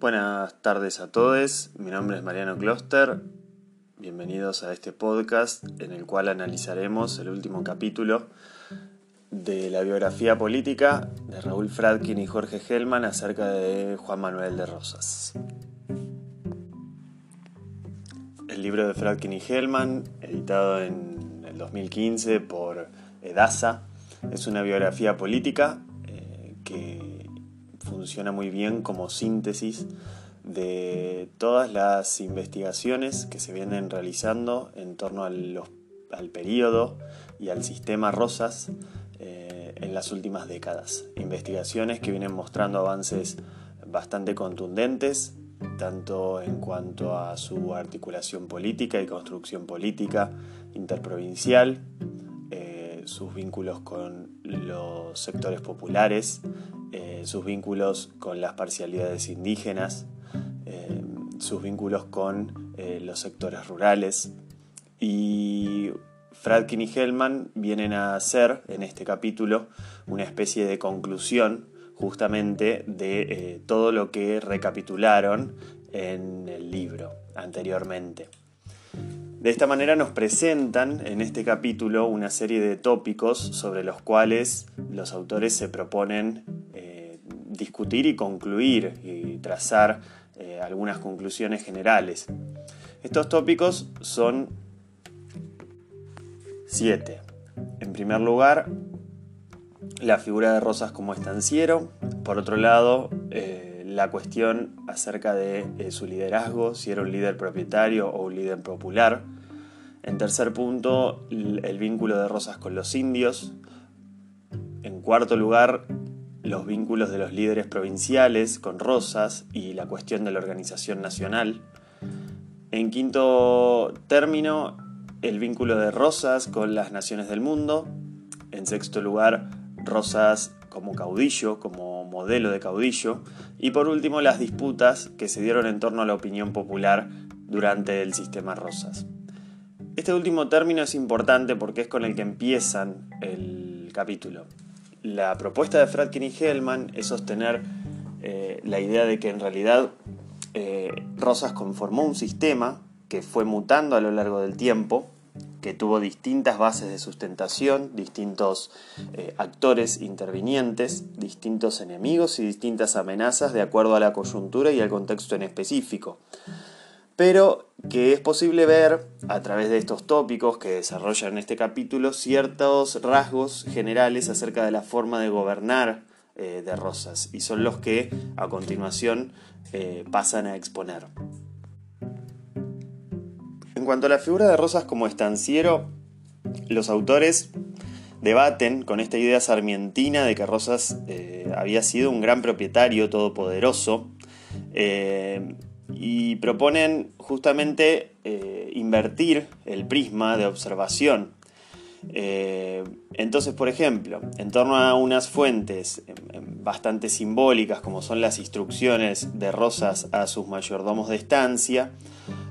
Buenas tardes a todos, mi nombre es Mariano Kloster, bienvenidos a este podcast en el cual analizaremos el último capítulo de la biografía política de Raúl Fradkin y Jorge Hellman acerca de Juan Manuel de Rosas. El libro de Fradkin y Hellman, editado en el 2015 por Edasa, es una biografía política funciona muy bien como síntesis de todas las investigaciones que se vienen realizando en torno al, periodo y al sistema Rosas eh, en las últimas décadas. Investigaciones que vienen mostrando avances bastante contundentes, tanto en cuanto a su articulación política y construcción política interprovincial, sus vínculos con los sectores populares, eh, sus vínculos con las parcialidades indígenas, eh, sus vínculos con eh, los sectores rurales. Y Fradkin y Hellman vienen a hacer en este capítulo una especie de conclusión justamente de todo lo que recapitularon en el libro anteriormente. De esta manera nos presentan en este capítulo una serie de tópicos sobre los cuales los autores se proponen discutir y concluir y trazar eh, algunas conclusiones generales. Estos tópicos son siete. En primer lugar, la figura de Rosas como estanciero. Por otro lado, eh, la cuestión acerca de eh, su liderazgo, si era un líder propietario o un líder popular. En tercer punto, el vínculo de Rosas con los indios. En cuarto lugar, los vínculos de los líderes provinciales con Rosas y la cuestión de la organización nacional. En quinto término, el vínculo de Rosas con las naciones del mundo. En sexto lugar, Rosas como caudillo, como modelo de caudillo. Y por último, las disputas que se dieron en torno a la opinión popular durante el sistema Rosas. Este último término es importante porque es con el que empiezan el capítulo la propuesta de Fradkin y Hellman es sostener eh, la idea de que en realidad eh, Rosas conformó un sistema que fue mutando a lo largo del tiempo, que tuvo distintas bases de sustentación, distintos eh, actores intervinientes, distintos enemigos y distintas amenazas de acuerdo a la coyuntura y al contexto en específico pero que es posible ver a través de estos tópicos que desarrollan este capítulo ciertos rasgos generales acerca de la forma de gobernar eh, de Rosas y son los que a continuación eh, pasan a exponer. Cuanto a la figura de Rosas como estanciero, los autores debaten con esta idea sarmientina de que Rosas eh, había sido un gran propietario todopoderoso y proponen justamente eh, invertir el prisma de observación. Eh, entonces, por ejemplo, en torno a unas fuentes em, em, bastante simbólicas como son las instrucciones de Rosas a sus mayordomos de estancia,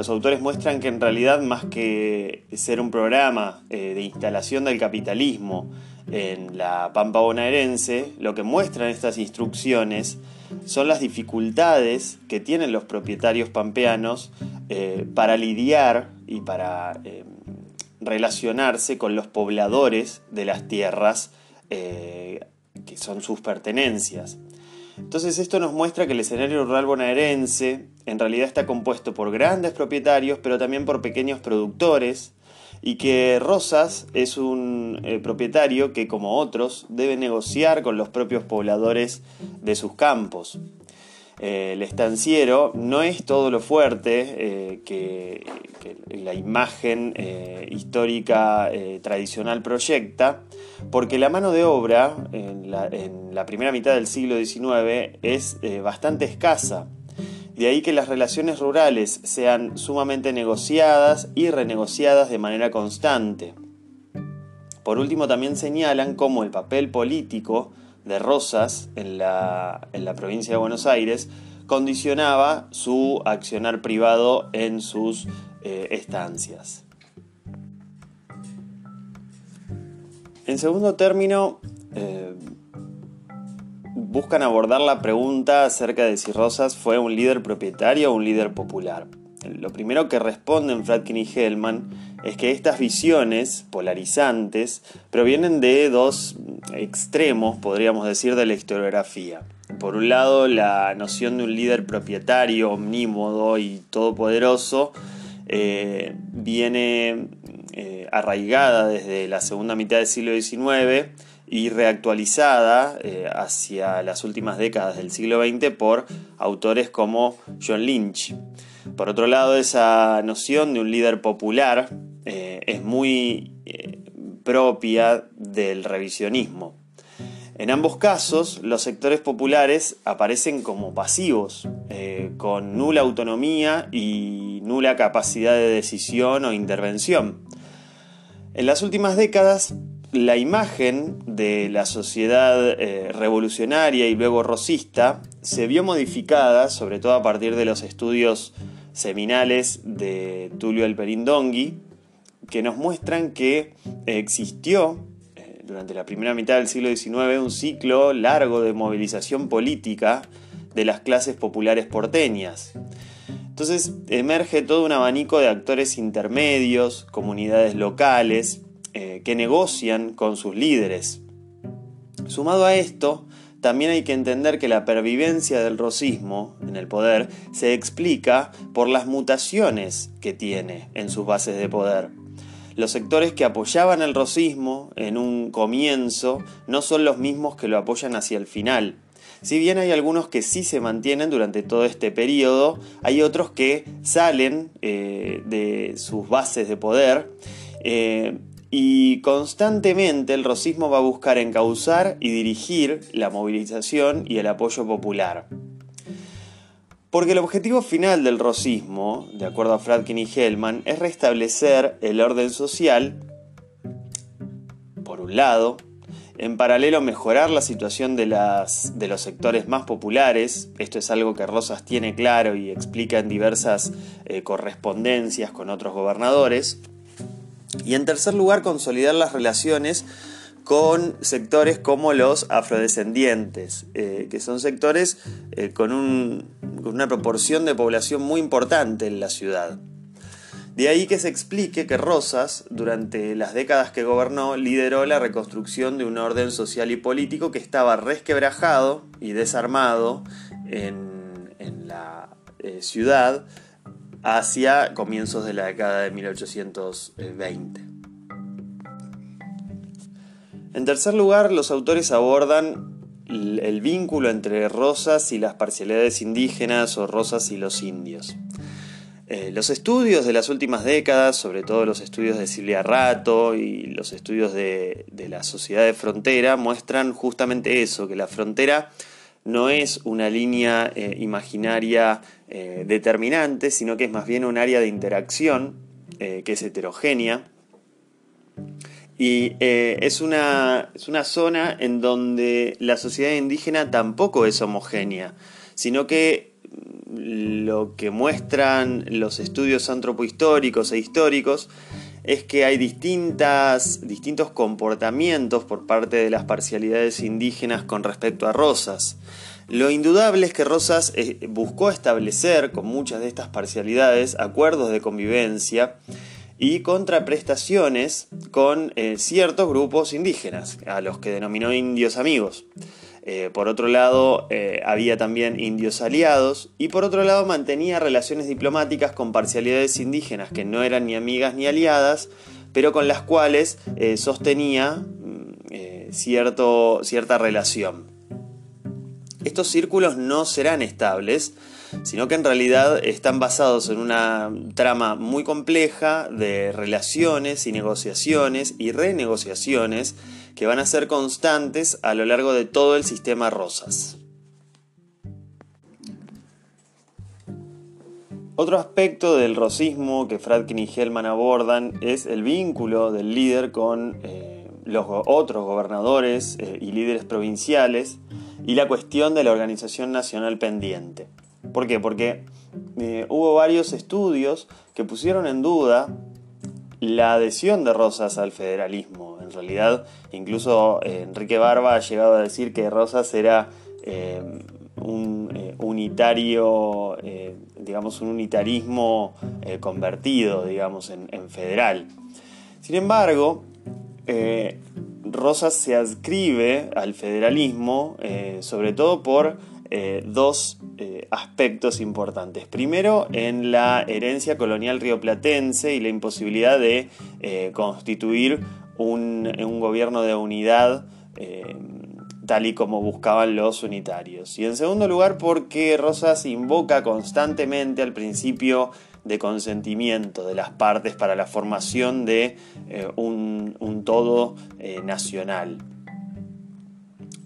los autores muestran que en realidad más que ser un programa eh, de instalación del capitalismo en la Pampa bonaerense, lo que muestran estas instrucciones son las dificultades que tienen los propietarios pampeanos eh, para lidiar y para eh, relacionarse con los pobladores de las tierras que son sus pertenencias. Entonces esto nos muestra que el escenario rural bonaerense en realidad está compuesto por grandes propietarios, pero también por pequeños productores, y que Rosas es un eh, propietario que, como otros, debe negociar con los propios pobladores de sus campos. Eh, el estanciero no es todo lo fuerte eh, que, la imagen histórica tradicional proyecta, porque la mano de obra en la primera mitad del siglo XIX es bastante escasa. De ahí que las relaciones rurales sean sumamente negociadas y renegociadas de manera constante. Por último, también señalan cómo el papel político de Rosas en la, provincia de Buenos Aires condicionaba su accionar privado en sus eh, estancias. En segundo término, eh, buscan abordar la pregunta acerca de si Rosas fue un líder propietario o un líder popular. Lo primero que responden Fradkin y Hellman es que estas visiones polarizantes provienen de dos extremos, podríamos decir, de la historiografía. Por un lado, la noción de un líder propietario, omnímodo y todopoderoso eh, viene eh, arraigada desde la segunda mitad del siglo XIX y reactualizada eh, hacia las últimas décadas del siglo XX por autores como John Lynch. Por otro lado, esa noción de un líder popular eh, es muy eh, propia del revisionismo. En ambos casos, los sectores populares aparecen como pasivos, con nula autonomía y nula capacidad de decisión o intervención. En las últimas décadas, la imagen de la sociedad revolucionaria y luego rosista se vio modificada, sobre todo a partir de los estudios seminales de Tulio Alperindongui, que nos muestran que existió eh, durante la primera mitad del siglo XIX un ciclo largo de movilización política de las clases populares porteñas. Entonces emerge todo un abanico de actores intermedios, comunidades locales, eh, que negocian con sus líderes. Sumado a esto, también hay que entender que la pervivencia del rosismo en el poder se explica por las mutaciones que tiene en sus bases de poder. Los sectores que apoyaban el rosismo en un comienzo no son los mismos que lo apoyan hacia el final. Si bien hay algunos que sí se mantienen durante todo este periodo, hay otros que salen eh, de sus bases de poder eh, y constantemente el rosismo va a buscar encauzar y dirigir la movilización y el apoyo popular. Porque el objetivo final del rosismo, de acuerdo a Fradkin y Hellman, es restablecer el orden social, por un lado, en paralelo mejorar la situación de, las, de los sectores más populares, esto es algo que Rosas tiene claro y explica en diversas eh, correspondencias con otros gobernadores, y en tercer lugar, consolidar las relaciones con sectores como los afrodescendientes, eh, que son sectores eh, con, una proporción de población muy importante en la ciudad. De ahí que se explique que Rosas, durante las décadas que gobernó, lideró la reconstrucción de un orden social y político que estaba resquebrajado y desarmado en, la eh, ciudad hacia comienzos de la década de 1820. En tercer lugar, los autores abordan el vínculo entre Rosas y las parcialidades indígenas o Rosas y los indios. Eh, los estudios de las últimas décadas, sobre todo los estudios de Silvia Rato y los estudios de, de la sociedad de frontera, muestran justamente eso, que la frontera no es una línea eh, imaginaria eh, determinante, sino que es más bien un área de interacción eh, que es heterogénea. Y es una, es, una, zona en donde la sociedad indígena tampoco es homogénea, sino que lo que muestran los estudios antropohistóricos e históricos es que hay distintas, distintos comportamientos por parte de las parcialidades indígenas con respecto a Rosas. Lo indudable es que Rosas eh, buscó establecer con muchas de estas parcialidades acuerdos de convivencia y contraprestaciones con eh, ciertos grupos indígenas, a los que denominó indios amigos. Eh, por otro lado, había también indios aliados y por otro lado mantenía relaciones diplomáticas con parcialidades indígenas que no eran ni amigas ni aliadas, pero con las cuales sostenía mm, cierto, cierta relación. Estos círculos no serán estables, sino que en realidad están basados en una trama muy compleja de relaciones y negociaciones y renegociaciones que van a ser constantes a lo largo de todo el sistema Rosas. Otro aspecto del rosismo que Fradkin y Hellman abordan es el vínculo del líder con eh, los otros gobernadores eh, y líderes provinciales y la cuestión de la organización nacional pendiente. ¿Por qué? Porque eh, hubo varios estudios que pusieron en duda la adhesión de Rosas al federalismo. En realidad, incluso eh, Enrique Barba ha llegado a decir que Rosas era un unitario, digamos, un unitarismo convertido, digamos, en, federal. Sin embargo, Rosas se adscribe al federalismo sobre todo por dos aspectos importantes. Primero, en la herencia colonial rioplatense y la imposibilidad de eh, constituir un, gobierno de unidad eh, tal y como buscaban los unitarios. Y en segundo lugar, porque Rosas invoca constantemente al principio de consentimiento de las partes para la formación de eh, un, un, todo nacional.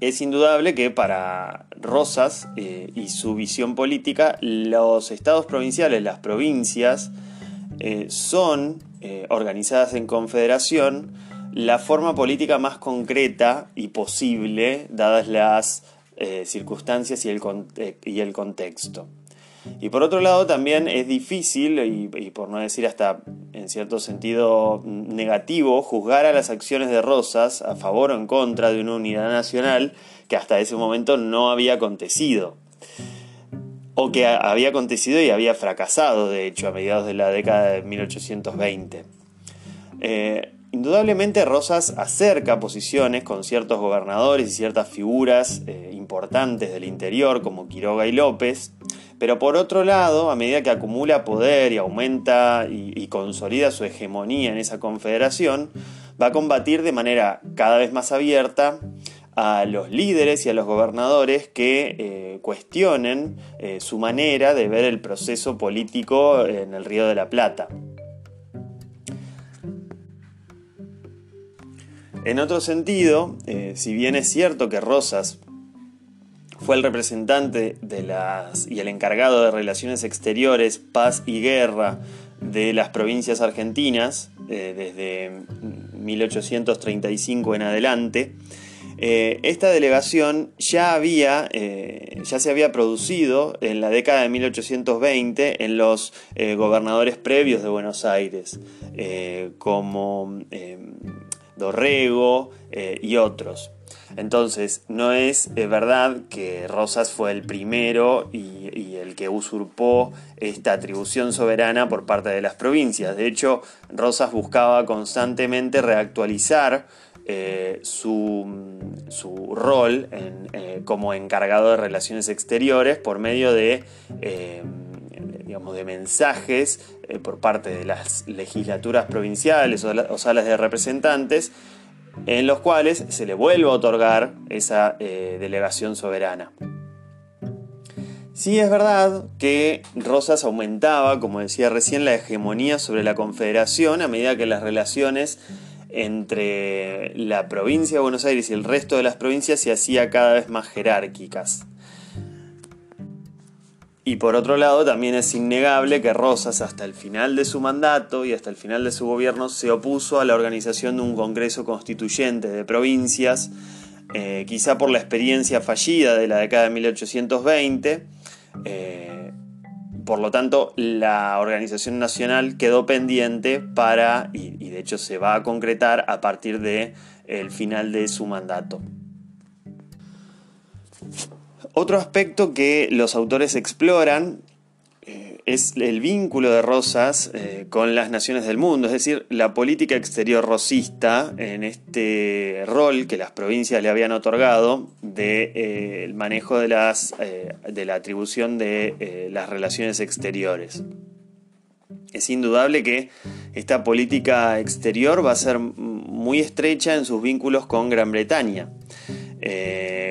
Es indudable que para Rosas eh, y su visión política, los estados provinciales, las provincias, eh, son, eh, organizadas en confederación, la forma política más concreta y posible, dadas las circunstancias y el, y el contexto. Y por otro lado también es difícil, y, por no decir hasta en cierto sentido negativo, juzgar a las acciones de Rosas a favor o en contra de una unidad nacional que hasta ese momento no había acontecido. O que había acontecido y había fracasado, de hecho, a mediados de la década de 1820. Eh, indudablemente Rosas acerca posiciones con ciertos gobernadores y ciertas figuras eh, importantes del interior como Quiroga y López, pero por otro lado, a medida que acumula poder y aumenta y, consolida su hegemonía en esa confederación, va a combatir de manera cada vez más abierta a los líderes y a los gobernadores que eh, cuestionen eh, su manera de ver el proceso político en el Río de la Plata. En otro sentido, eh, si bien es cierto que Rosas fue el representante de las, y el encargado de relaciones exteriores, paz y guerra de las provincias argentinas eh, desde 1835 en adelante. Eh, esta delegación ya, había, eh, ya se había producido en la década de 1820 en los gobernadores previos de Buenos Aires, como Dorrego y otros. Entonces, no es verdad que Rosas fue el primero y, el que usurpó esta atribución soberana por parte de las provincias. De hecho, Rosas buscaba constantemente reactualizar eh, su, rol eh, como encargado de relaciones exteriores por medio de, eh, digamos, de mensajes por parte de las legislaturas provinciales o salas de representantes en los cuales se le vuelve a otorgar esa eh, delegación soberana. Sí es verdad que Rosas aumentaba, como decía recién, la hegemonía sobre la Confederación a medida que las relaciones entre la provincia de Buenos Aires y el resto de las provincias se hacían cada vez más jerárquicas. Y por otro lado, también es innegable que Rosas, hasta el final de su mandato y hasta el final de su gobierno, se opuso a la organización de un Congreso Constituyente de provincias, eh, quizá por la experiencia fallida de la década de 1820. Eh, por lo tanto, la organización nacional quedó pendiente para, y, de hecho se va a concretar a partir del el final de su mandato. Otro aspecto que los autores exploran eh, es el vínculo de Rosas eh, con las naciones del mundo, es decir, la política exterior rosista en este rol que las provincias le habían otorgado del de, eh, manejo de, las, de la atribución de las relaciones exteriores. Es indudable que esta política exterior va a ser muy estrecha en sus vínculos con Gran Bretaña.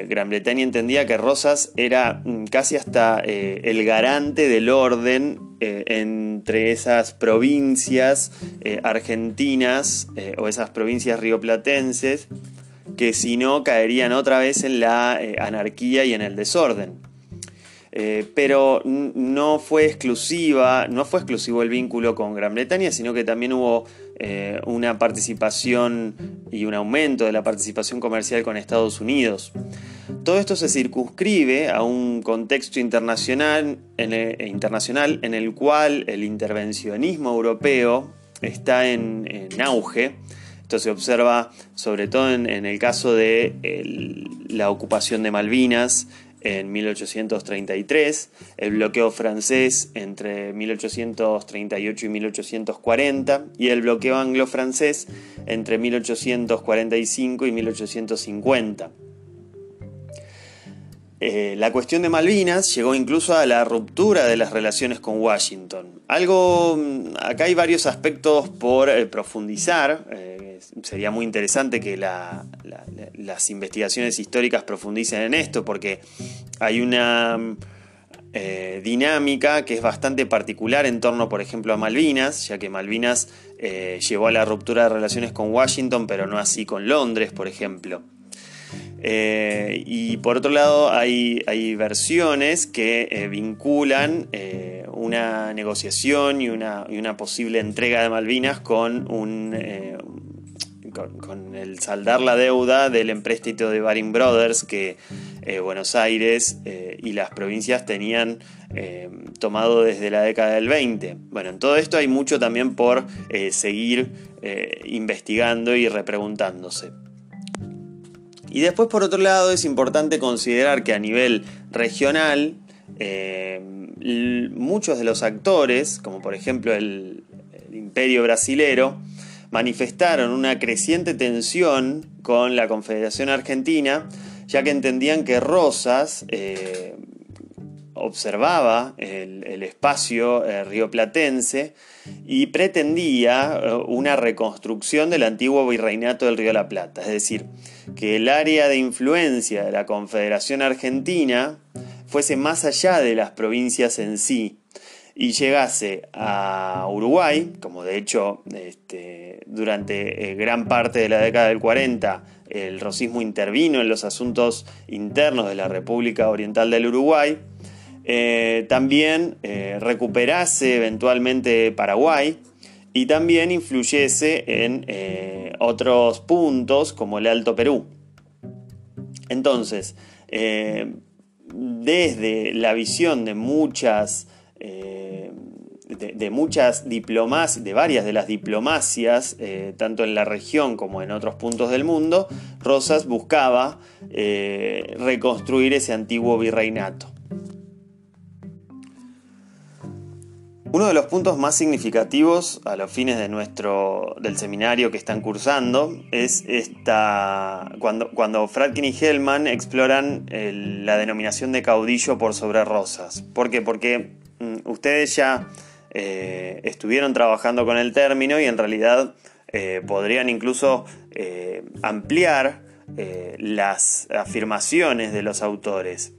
Gran Bretaña entendía que Rosas era mm, casi hasta eh, el garante del orden eh, entre esas provincias argentinas o esas provincias rioplatenses que si no caerían otra vez en la anarquía y en el desorden. pero no fue exclusiva, no fue exclusivo el vínculo con Gran Bretaña, sino que también hubo eh, una participación y un aumento de la participación comercial con Estados Unidos. Todo esto se circunscribe a un contexto internacional en el, e internacional en el cual el intervencionismo europeo está en, auge. Esto se observa sobre todo en, el caso de la ocupación de Malvinas en 1833, el bloqueo francés entre 1838 y 1840 y el bloqueo anglo-francés entre 1845 y 1850. Eh, la cuestión de Malvinas llegó incluso a la ruptura de las relaciones con Washington. Algo, mm, acá hay varios aspectos por eh, profundizar. Eh, sería muy interesante que las investigaciones históricas profundicen en esto, porque hay una mm, dinámica que es bastante particular en torno, por ejemplo, a Malvinas, ya que Malvinas llevó a la ruptura de relaciones con Washington, pero no así con Londres, por ejemplo. Eh, y por otro lado hay, versiones que eh, vinculan eh, una negociación y una, posible entrega de Malvinas con, un, con, el saldar la deuda del empréstito de Baring Brothers que Buenos Aires y las provincias tenían tomado desde la década del 20. Bueno, en todo esto hay mucho también por seguir investigando y repreguntándose. Y después, por otro lado, es importante considerar que a nivel regional, eh, muchos de los actores, como por ejemplo el, imperio brasilero, manifestaron una creciente tensión con la Confederación Argentina, ya que entendían que Rosas eh, observaba el, espacio eh, rioplatense y pretendía una reconstrucción del antiguo virreinato del Río de la Plata, es decir, que el área de influencia de la Confederación Argentina fuese más allá de las provincias en sí y llegase a Uruguay, como de hecho este, durante eh, gran parte de la década del 40 el rosismo intervino en los asuntos internos de la República Oriental del Uruguay, eh, también eh, recuperase eventualmente Paraguay, y también influyese en eh, otros puntos como el Alto Perú. Entonces, desde la visión de muchas, de, muchas diplomas, de varias de las diplomacias, tanto en la región como en otros puntos del mundo, Rosas buscaba reconstruir ese antiguo virreinato. Uno de los puntos más significativos a los fines de nuestro, del seminario que están cursando es esta, cuando, cuando Fradkin y Hellman exploran la denominación de caudillo por sobre rosas. ¿Por qué? Porque mm, ustedes ya eh, estuvieron trabajando con el término y en realidad eh, podrían incluso eh, ampliar las afirmaciones de los autores.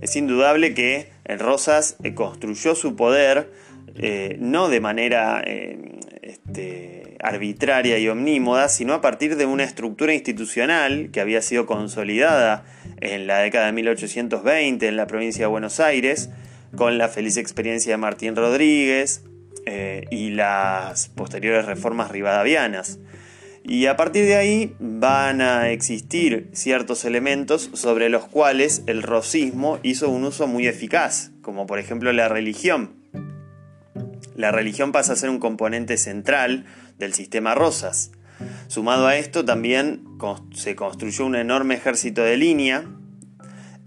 Es indudable que Rosas construyó su poder eh, no de manera eh, este, arbitraria y omnímoda, sino a partir de una estructura institucional que había sido consolidada en la década de 1820 en la provincia de Buenos Aires, con la feliz experiencia de Martín Rodríguez eh, y las posteriores reformas rivadavianas. Y a partir de ahí van a existir ciertos elementos sobre los cuales el rosismo hizo un uso muy eficaz, como por ejemplo la religión la religión pasa a ser un componente central del sistema Rosas. Sumado a esto también se construyó un enorme ejército de línea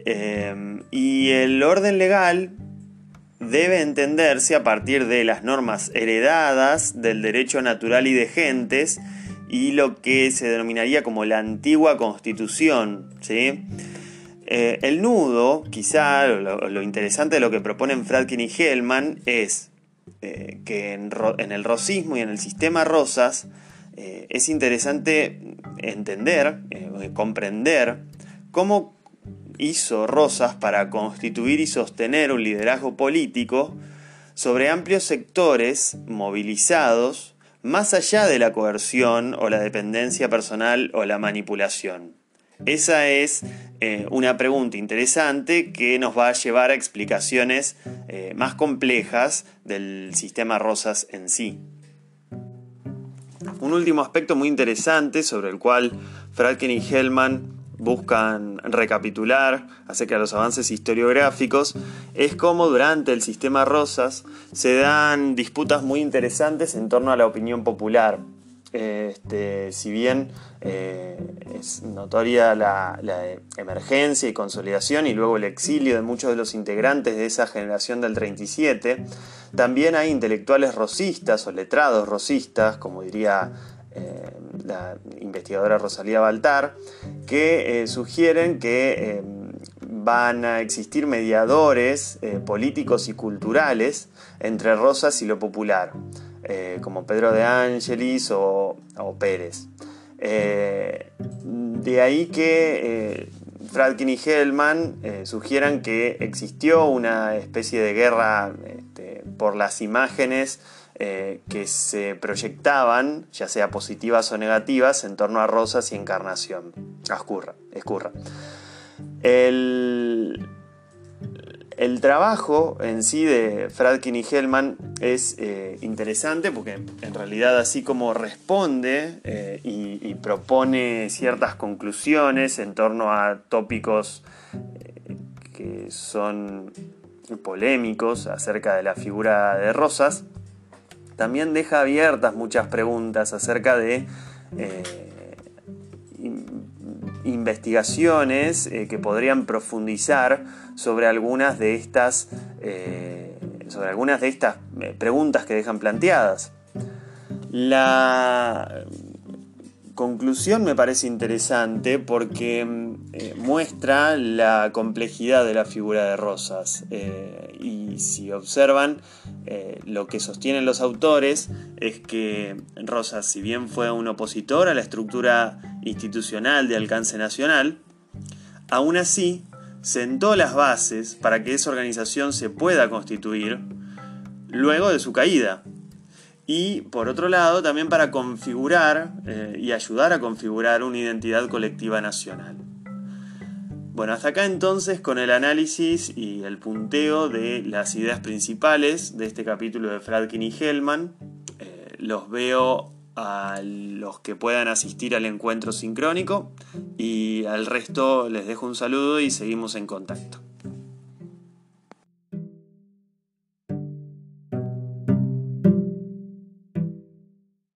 eh, y el orden legal debe entenderse a partir de las normas heredadas del derecho natural y de gentes y lo que se denominaría como la antigua constitución. ¿sí? Eh, el nudo, quizá lo, interesante de lo que proponen Fradkin y Hellman es eh, que en, el rosismo y en el sistema rosas eh, es interesante entender, eh, comprender cómo hizo Rosas para constituir y sostener un liderazgo político sobre amplios sectores movilizados más allá de la coerción o la dependencia personal o la manipulación. Esa es eh, una pregunta interesante que nos va a llevar a explicaciones eh, más complejas del sistema Rosas en sí. Un último aspecto muy interesante sobre el cual Fradkin y Hellman buscan recapitular acerca de los avances historiográficos es cómo durante el sistema Rosas se dan disputas muy interesantes en torno a la opinión popular. Este, si bien eh, es notoria la, emergencia y consolidación y luego el exilio de muchos de los integrantes de esa generación del 37, también hay intelectuales rosistas o letrados rosistas, como diría eh, la investigadora Rosalía Baltar, que eh, sugieren que van a existir mediadores políticos y culturales entre Rosas y lo popular. Eh, como Pedro de Angelis o, Pérez. Eh, de ahí que eh, Fradkin y Hellman sugieran que existió una especie de guerra este, por las imágenes que se proyectaban, ya sea positivas o negativas, en torno a Rosas y Encarnación. Escurra, escurra. El, el trabajo en sí de Fradkin y Hellman es eh, interesante porque en realidad así como responde eh, y, propone ciertas conclusiones en torno a tópicos eh, que son polémicos acerca de la figura de Rosas, también deja abiertas muchas preguntas acerca de investigaciones que podrían profundizar sobre algunas de estas, eh, sobre algunas de estas eh, preguntas que dejan planteadas. La conclusión me parece interesante porque eh, muestra la complejidad de la figura de Rosas. y si observan, lo que sostienen los autores es que Rosas, si bien fue un opositor a la estructura institucional de alcance nacional, aún así sentó las bases para que esa organización se pueda constituir luego de su caída. Y por otro lado, también para configurar eh, y ayudar a configurar una identidad colectiva nacional. Bueno, hasta acá entonces con el análisis y el punteo de las ideas principales de este capítulo de Fradkin y Hellman. Eh, los veo a los que puedan asistir al encuentro sincrónico y al resto les dejo un saludo y seguimos en contacto.